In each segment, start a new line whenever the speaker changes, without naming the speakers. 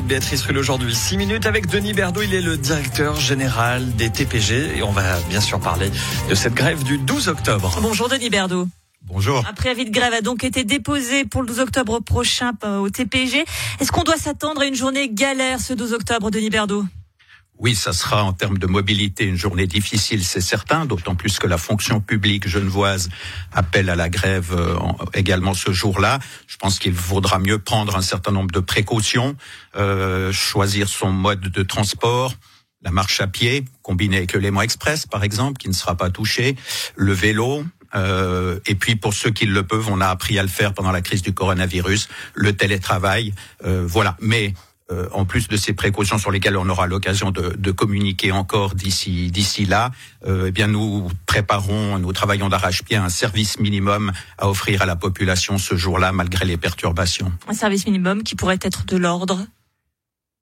de Béatrice Rulle aujourd'hui. 6 minutes avec Denis Berdot, il est le directeur général des TPG et on va bien sûr parler de cette grève du 12 octobre.
Bonjour Denis Berdot.
Bonjour.
Un préavis de grève a donc été déposé pour le 12 octobre prochain euh, au TPG. Est-ce qu'on doit s'attendre à une journée galère ce 12 octobre, Denis Berdot?
Oui, ça sera en termes de mobilité une journée difficile, c'est certain, d'autant plus que la fonction publique genevoise appelle à la grève euh, également ce jour-là. Je pense qu'il vaudra mieux prendre un certain nombre de précautions, euh, choisir son mode de transport, la marche à pied, combinée avec le Léman Express, par exemple, qui ne sera pas touché, le vélo, euh, et puis pour ceux qui le peuvent, on a appris à le faire pendant la crise du coronavirus, le télétravail, euh, voilà. Mais euh, en plus de ces précautions sur lesquelles on aura l'occasion de, de, communiquer encore d'ici d'ici là, euh, eh bien nous préparons, nous travaillons d'arrache-pied un service minimum à offrir à la population ce jour-là, malgré les perturbations.
Un service minimum qui pourrait être de l'ordre?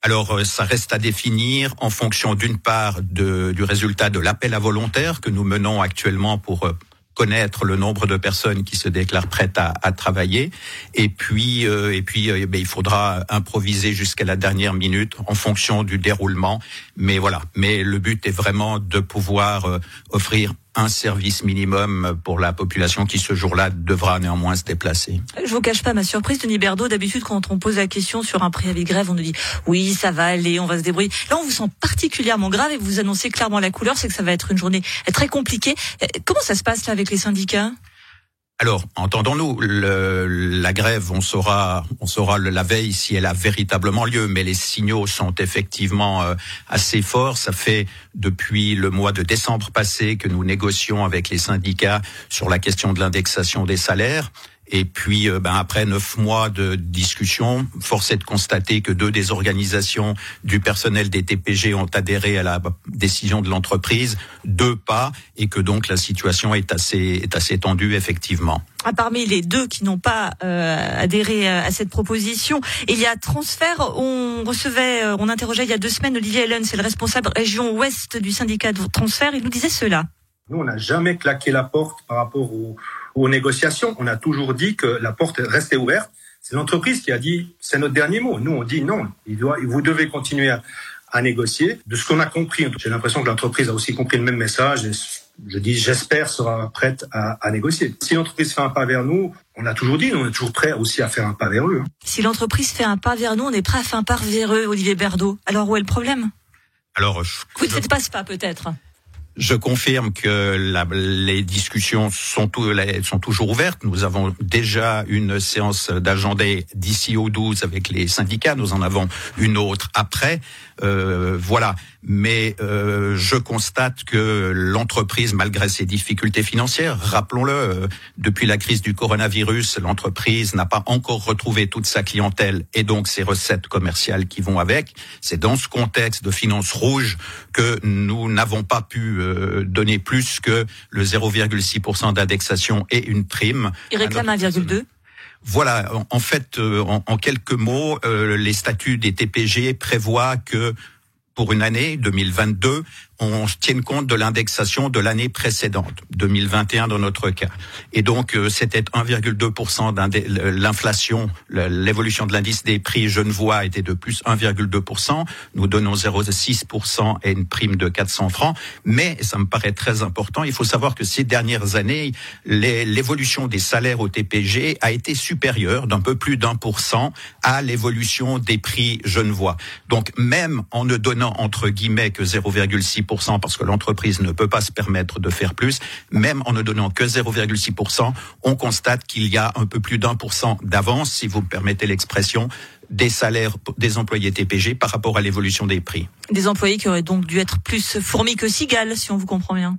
Alors, euh, ça reste à définir en fonction d'une part de, du résultat de l'appel à volontaires que nous menons actuellement pour euh, connaître le nombre de personnes qui se déclarent prêtes à, à travailler. Et puis, euh, et puis, euh, ben, il faudra improviser jusqu'à la dernière minute en fonction du déroulement. Mais voilà. Mais le but est vraiment de pouvoir euh, offrir un service minimum pour la population qui ce jour-là devra néanmoins se déplacer.
Je vous cache pas ma surprise, Denis Berdo. D'habitude, quand on pose la question sur un préavis de grève, on nous dit oui, ça va aller, on va se débrouiller. Là, on vous sent particulièrement grave et vous annoncez clairement la couleur, c'est que ça va être une journée très compliquée. Euh, comment ça se passe là avec les syndicats?
Alors, entendons-nous, la grève, on saura, on saura la veille si elle a véritablement lieu, mais les signaux sont effectivement euh, assez forts. Ça fait depuis le mois de décembre passé que nous négocions avec les syndicats sur la question de l'indexation des salaires. Et puis, euh, ben, après neuf mois de discussion, force est de constater que deux des organisations du personnel des TPG ont adhéré à la décision de l'entreprise, deux pas, et que donc la situation est assez, est assez tendue, effectivement.
Ah, parmi les deux qui n'ont pas euh, adhéré à cette proposition, il y a transfert. On recevait, euh, on interrogeait il y a deux semaines Olivier Allen, c'est le responsable région ouest du syndicat de transfert. Il nous disait cela.
Nous, on n'a jamais claqué la porte par rapport au aux négociations. On a toujours dit que la porte restait ouverte. C'est l'entreprise qui a dit, c'est notre dernier mot. Nous, on dit non, il doit, vous devez continuer à, à négocier. De ce qu'on a compris, j'ai l'impression que l'entreprise a aussi compris le même message. Et je dis, j'espère, sera prête à, à négocier. Si l'entreprise fait un pas vers nous, on a toujours dit, on est toujours prêt aussi à faire un pas vers eux. Hein.
Si l'entreprise fait un pas vers nous, on est prêt à faire un pas vers eux, Olivier Berdot. Alors où est le problème?
Alors, je,
vous ne faites pas ce pas peut-être?
Je confirme que la, les discussions sont, sont, toujours ouvertes. Nous avons déjà une séance d'agenda d'ici au 12 avec les syndicats. Nous en avons une autre après. Euh, voilà. Mais euh, je constate que l'entreprise, malgré ses difficultés financières, rappelons-le, euh, depuis la crise du coronavirus, l'entreprise n'a pas encore retrouvé toute sa clientèle et donc ses recettes commerciales qui vont avec. C'est dans ce contexte de finances rouges que nous n'avons pas pu euh, donner plus que le 0,6% d'indexation et une prime.
Il réclame 1,2
voilà, en fait, euh, en, quelques mots, euh, les statuts des TPG prévoient que pour une année 2022, on tienne compte de l'indexation de l'année précédente, 2021 dans notre cas. Et donc, euh, c'était 1,2% l'inflation, l'évolution de l'indice des prix genevois était de plus 1,2%. Nous donnons 0,6% et une prime de 400 francs. Mais, ça me paraît très important, il faut savoir que ces dernières années, l'évolution des salaires au TPG a été supérieure d'un peu plus d'un pour cent à l'évolution des prix genevois. Donc, même en ne donnant entre guillemets que 0,6 parce que l'entreprise ne peut pas se permettre de faire plus, même en ne donnant que 0,6%, on constate qu'il y a un peu plus d'un pour cent d'avance, si vous me permettez l'expression, des salaires des employés TPG par rapport à l'évolution des prix.
Des employés qui auraient donc dû être plus fourmis que cigales, si on vous comprend bien.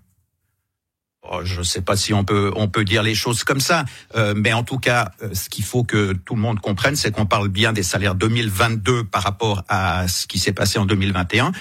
Oh, je ne sais pas si on peut on peut dire les choses comme ça, euh, mais en tout cas, euh, ce qu'il faut que tout le monde comprenne, c'est qu'on parle bien des salaires 2022 par rapport à ce qui s'est passé en 2021.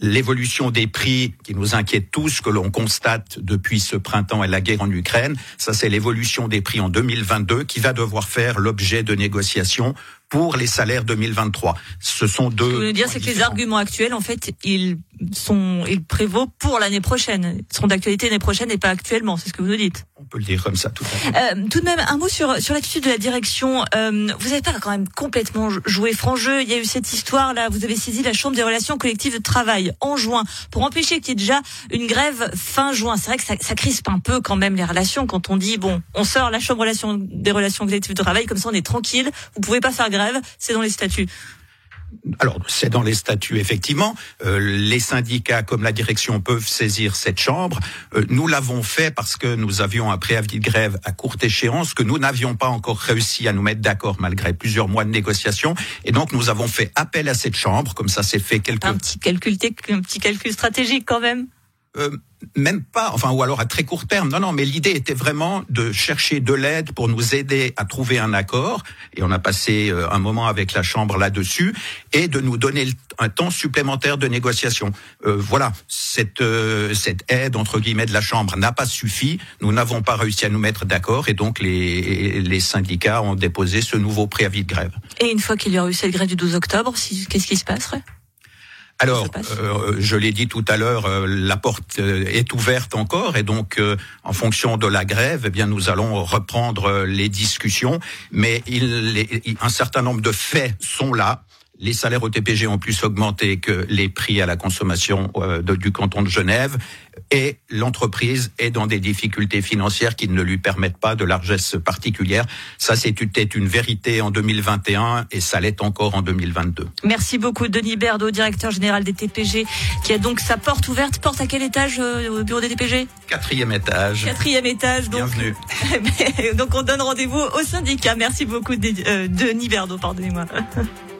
L'évolution des prix qui nous inquiète tous, que l'on constate depuis ce printemps et la guerre en Ukraine, ça c'est l'évolution des prix en 2022 qui va devoir faire l'objet de négociations pour les salaires 2023. Ce sont deux. Ce que
vous voulez dire, c'est que les arguments actuels, en fait, ils sont, ils prévaut pour l'année prochaine. Ils seront d'actualité l'année prochaine et pas actuellement. C'est ce que vous nous dites.
On peut le dire comme ça, tout à
fait. Euh, tout de même, un mot sur sur l'attitude de la direction. Euh, vous n'avez pas quand même complètement joué franc jeu. Il y a eu cette histoire là. Vous avez saisi la Chambre des relations collectives de travail en juin pour empêcher qu'il y ait déjà une grève fin juin. C'est vrai que ça, ça crispe un peu quand même les relations quand on dit bon, on sort la Chambre des relations collectives de travail comme ça, on est tranquille. Vous pouvez pas faire grève. C'est dans les statuts.
Alors, c'est dans les statuts, effectivement. Euh, les syndicats, comme la direction, peuvent saisir cette chambre. Euh, nous l'avons fait parce que nous avions un préavis de grève à courte échéance, que nous n'avions pas encore réussi à nous mettre d'accord malgré plusieurs mois de négociations. Et donc, nous avons fait appel à cette chambre, comme ça s'est fait quelques...
Un petit calcul, un petit calcul stratégique quand même
euh, même pas, enfin, ou alors à très court terme. Non, non, mais l'idée était vraiment de chercher de l'aide pour nous aider à trouver un accord. Et on a passé euh, un moment avec la Chambre là-dessus et de nous donner un temps supplémentaire de négociation. Euh, voilà, cette, cette aide, entre guillemets, de la Chambre n'a pas suffi. Nous n'avons pas réussi à nous mettre d'accord et donc les, les syndicats ont déposé ce nouveau préavis de grève.
Et une fois qu'il y aura eu cette grève du 12 octobre, qu'est-ce qui se passerait?
Alors, euh, je l'ai dit tout à l'heure, euh, la porte euh, est ouverte encore et donc, en fonction de la grève, eh bien, nous allons reprendre les discussions. Mais il, un certain nombre de faits sont là les salaires au TPG ont plus augmenté que les prix à la consommation euh, du canton de Genève et l'entreprise est dans des difficultés financières qui ne lui permettent pas de largesse particulière. Ça, c'était une vérité en 2021 et ça l'est encore en 2022.
Merci beaucoup, Denis Berdo, directeur général des TPG, qui a donc sa porte ouverte. Porte à quel étage euh, au bureau des TPG
Quatrième étage.
Quatrième étage, donc.
Bienvenue.
donc on donne rendez-vous au syndicat. Merci beaucoup, euh, Denis Berdo, pardonnez-moi.